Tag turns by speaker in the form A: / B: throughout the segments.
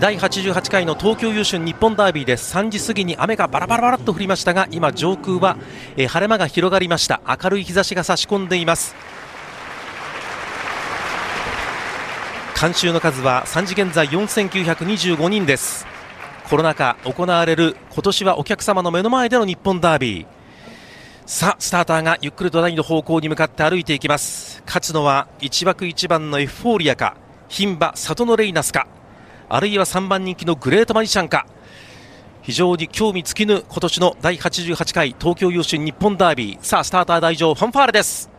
A: 第88回の東京優秀日本ダービーです3時過ぎに雨がバラバラバラと降りましたが今上空は晴れ間が広がりました。明るい日差しが差し込んでいます。観衆の数は3時現在4925人です。コロナ禍行われる今年はお客様の目の前での日本ダービー。さあスターターがゆっくりと台の方向に向かって歩いていきます。勝つのは1枠1番のエフフォーリアか牝馬サトノレイナスか。あるいは3番人気のグレートマジシャンか。非常に興味尽きぬ今年の第88回東京優秀日本ダービー。さあスターター台上ファンファーレです。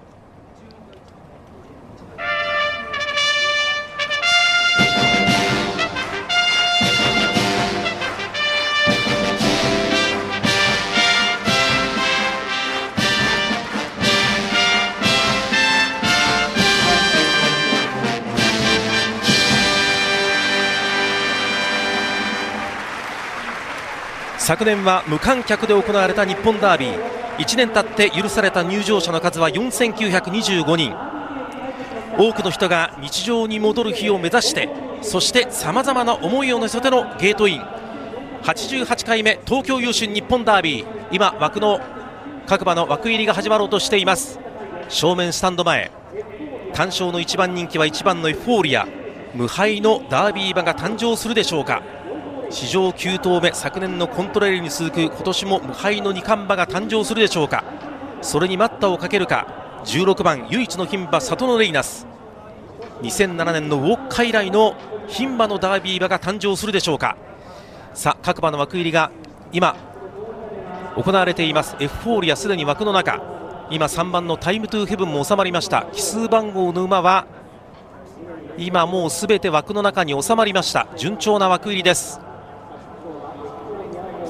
A: 昨年は無観客で行われた日本ダービー。1年経って許された入場者の数は4925人。多くの人が日常に戻る日を目指してそしてさまざまな思いを乗せてのゲートイン。88回目東京優秀日本ダービー。今枠の各馬の枠入りが始まろうとしています。正面スタンド前。単勝の1番人気は1番のエフフォーリア。無敗のダービー馬が誕生するでしょうか。史上9頭目昨年のコントレールに続く今年も無敗の二冠馬が誕生するでしょうか。それに待ったをかけるか16番唯一の牝馬サトノレイナス。2007年のウォッカ以来の牝馬のダービー馬が誕生するでしょうか。さあ各馬の枠入りが今行われています。エフフォーリアすでに枠の中。今3番のタイムトゥーヘブンも収まりました。奇数番号の馬は今もうすべて枠の中に収まりました。順調な枠入りです。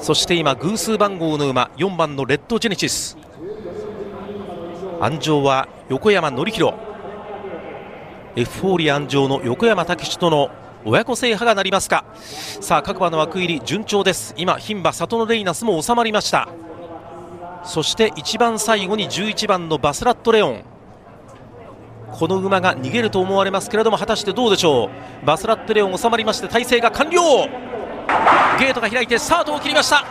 A: そして今偶数番号の馬4番のレッドジェネシス。安城は横山典弘。エフフォーリア安城の横山武史との親子制覇がなりますか。さあ各馬の枠入り順調です。今牝馬里のレイナスも収まりました。そして一番最後に11番のバスラットレオン。この馬が逃げると思われますけれども果たしてどうでしょう。バスラットレオン収まりまして体勢が完了。ゲートが開いてスタートを切りました。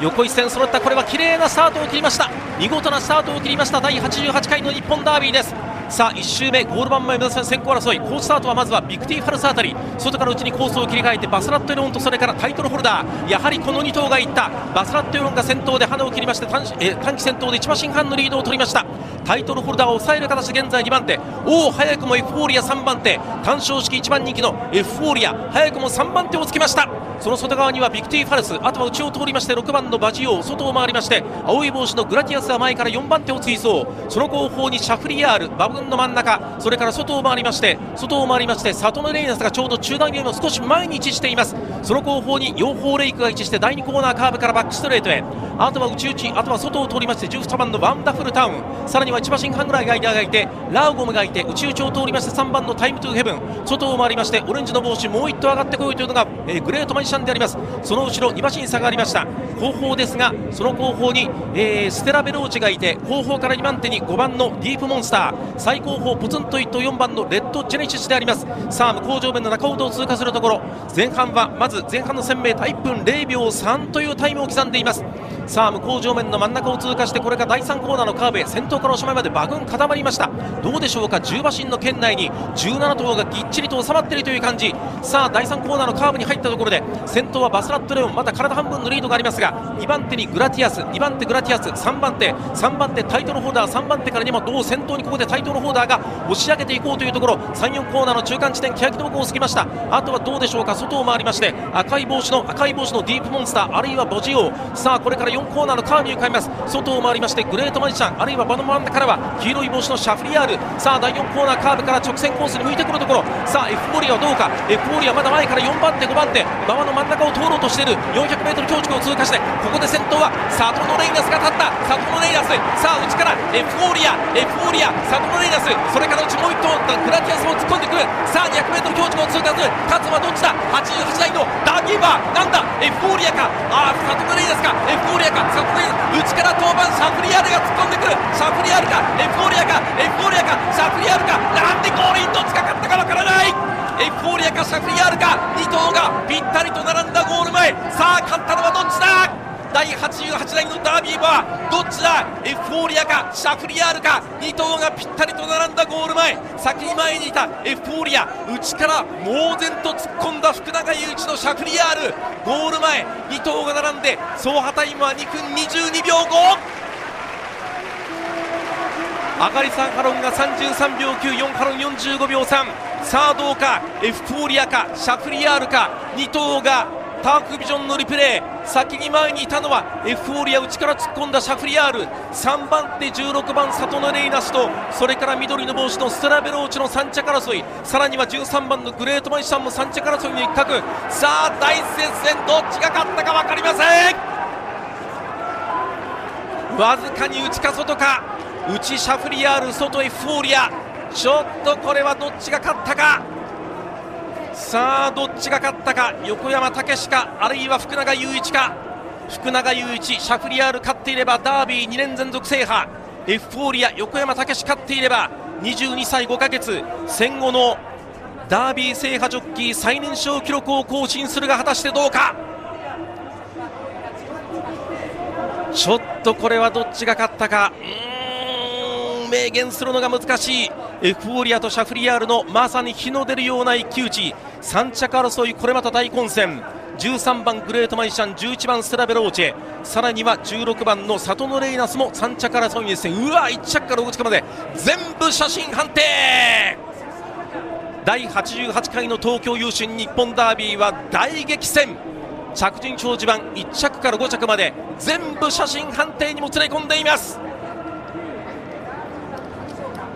A: 横一線揃った。これは綺麗なスタートを切りました。見事なスタートを切りました。第88回の日本ダービーです。さあ1周目ゴール板前目指す先行争い。好スタートはまずはビクティファルスあたり。外から内にコースを切り替えてバスラットレオンとそれからタイトルホルダー。やはりこの2頭がいった。バスラットレオンが先頭でハナを切りまして単え単騎先頭で1馬身半のリードを取りました。タイトルホルダーを抑える形で現在2番手。おお早くもエフフォーリア3番手。単勝式1番人気のエフフォーリア。早くも3番手をつけました。その外側にはビクティファルス。あとは内を通りまして6番のバジオウ外を回りまして青い帽子のグラティアスは前から4番手を追走。その後方にシャフリヤール。馬群の真ん中それから外を回りまして外を回りましてサトノレイナスがちょうど中団よりも少し前に位置しています。その後方にヨーホーレイクが位置して第2コーナーカーブからバックストレートへ。あとは内内あとは外を通りまして12番のワンダフルタウン。さらには1馬身半ぐらい間がいてラーゴムがいて内内を通りまして3番のタイムトゥーヘブン。外を回りましてオレンジの帽子もう1頭上がってこいというのが、えー、グレートマジシャンであります。その後ろ2馬身差がありました。後方ですがその後方に、えー、ステラヴェローチェがいて後方から2番手に5番のディープモンスター。最後方ポツンと一頭4番のレッドジェネシスであります。さあ向正面の中ほどを通過するところ前半はまず前半の 1000m 1分0秒3というタイムを刻んでいます。さあ向こう上面の真ん中を通過してこれが第3コーナーのカーブへ先頭からおしまいまで馬群固まりました。どうでしょうか？10馬身の圏内に17頭がぎっちりと収まっているという感じ。さあ第3コーナーのカーブに入ったところで先頭はバスラットレオンまだ体半分のリードがありますが2番手にグラティアス2番手グラティアス3番手3番手タイトルホルダー3番手からにもどう先頭にここでタイトルホルダーが押し上げていこうというところ34コーナーの中間地点欅の向を過ぎました。あとはどうでしょうか？外を回りまして赤い帽子の赤い帽子のディープモンスターあるいはボジオさあこれから4コーナーのカーブに向かいます。外を回りましてグレートマジシャンあるいはバノマンダからは黄色い帽子のシャフリヤール。さあ第4コーナーカーブから直線コースに向いてくるところ。さあエフフォーリアはどうか。エフフォーリアまだ前から4番手5番手。馬場の真ん中を通ろうとしている。400m 強軸を通過してここで先頭はサトノレイナスが立った。サトノレイナス。さあ内からエフフォーリアエフフォーリアサトノレイナス。それから内もう1頭グラティアスも突っ込んでくる。シャフリヤールが突っ込んでくる。シャフリヤールか。エフフォーリアか。エフフォーリアか。シャフリヤールか。なんでゴールインどっちかったかわからない。エフフォーリアか。シャフリヤールか。2頭がぴったりと並んだゴール前。さあ勝ったのはどっちだ？第88代のダービーはどっちだ？エフフォーリアか。シャフリヤールか。2頭がぴったりと並んだゴール前。先に前にいたエフフォーリア。内から猛然と突っ込んだ福永祐一のシャフリヤール。ゴール前2頭が並んで走破タイムは2分22秒5上がり3ハロンが33秒94ハロン45秒3さあどうか？エフフォーリアか？シャフリヤールか？2頭がターフビジョンのリプレイ。先に前にいたのはエフフォーリア内から突っ込んだシャフリヤール。3番手16番サトノレイナスとそれから緑の帽子のステラヴェローチェの3着争い。さらには13番のグレートマジシャンも3着争いの一角。さあ大接戦どっちが勝ったか分かりません。わずかに内か外か。内シャフリヤール外エフフォーリア。ちょっとこれはどっちが勝ったか。さあどっちが勝ったか。横山武史か。あるいは福永雄一か。福永雄一シャフリヤール勝っていればダービー2年連続制覇。エフフォーリア横山武史勝っていれば22歳5か月。戦後のダービー制覇ジョッキー最年少記録を更新するが果たしてどうか。ちょっとこれはどっちが勝ったか。明言するのが難しい。エフフォーリアとシャフリヤールのまさに日の出るような一騎打ち。3着争いこれまた大混戦。13番グレートマイシャン11番スラベローチェ。さらには16番のサトノレイナスも3着争いにですねうわ1着から6着まで。全部写真判定。第88回の東京優駿日本ダービーは大激戦。着順表示板1着から5着まで。全部写真判定にもつれ込んでいます。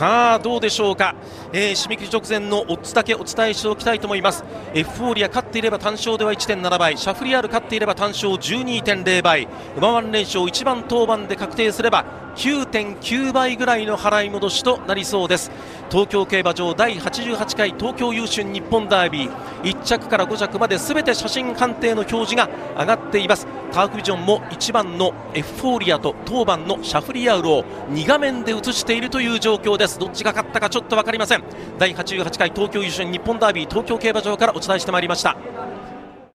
A: さあどうでしょうか、えー、締め切り直前のオッズだけお伝えしておきたいと思います。エフフォーリア勝っていれば単勝では1.7倍。シャフリヤール勝っていれば単勝12.0倍。馬番連勝1番当番で確定すれば9.9倍ぐらいの払い戻しとなりそうです。東京競馬場第88回東京優駿日本ダービー。1着から5着まで全て写真判定の表示が上がっています。タークビジョンも1番のエフフォーリアと当番のシャフリヤールを2画面で映しているという状況です。どっちが勝ったかちょっと分かりません。第88回東京優勝日本ダービー東京競馬場からお伝えしてまいりました。